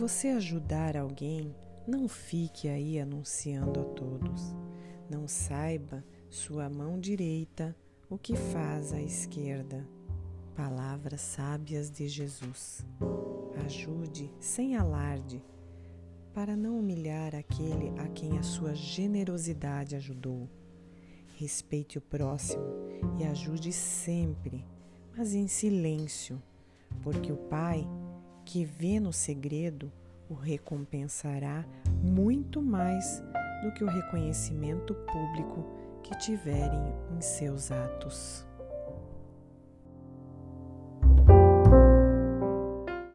você ajudar alguém, não fique aí anunciando a todos. Não saiba sua mão direita o que faz a esquerda. Palavras sábias de Jesus. Ajude sem alarde, para não humilhar aquele a quem a sua generosidade ajudou. Respeite o próximo e ajude sempre, mas em silêncio, porque o Pai, que vê no segredo, o recompensará muito mais do que o reconhecimento público que tiverem em seus atos.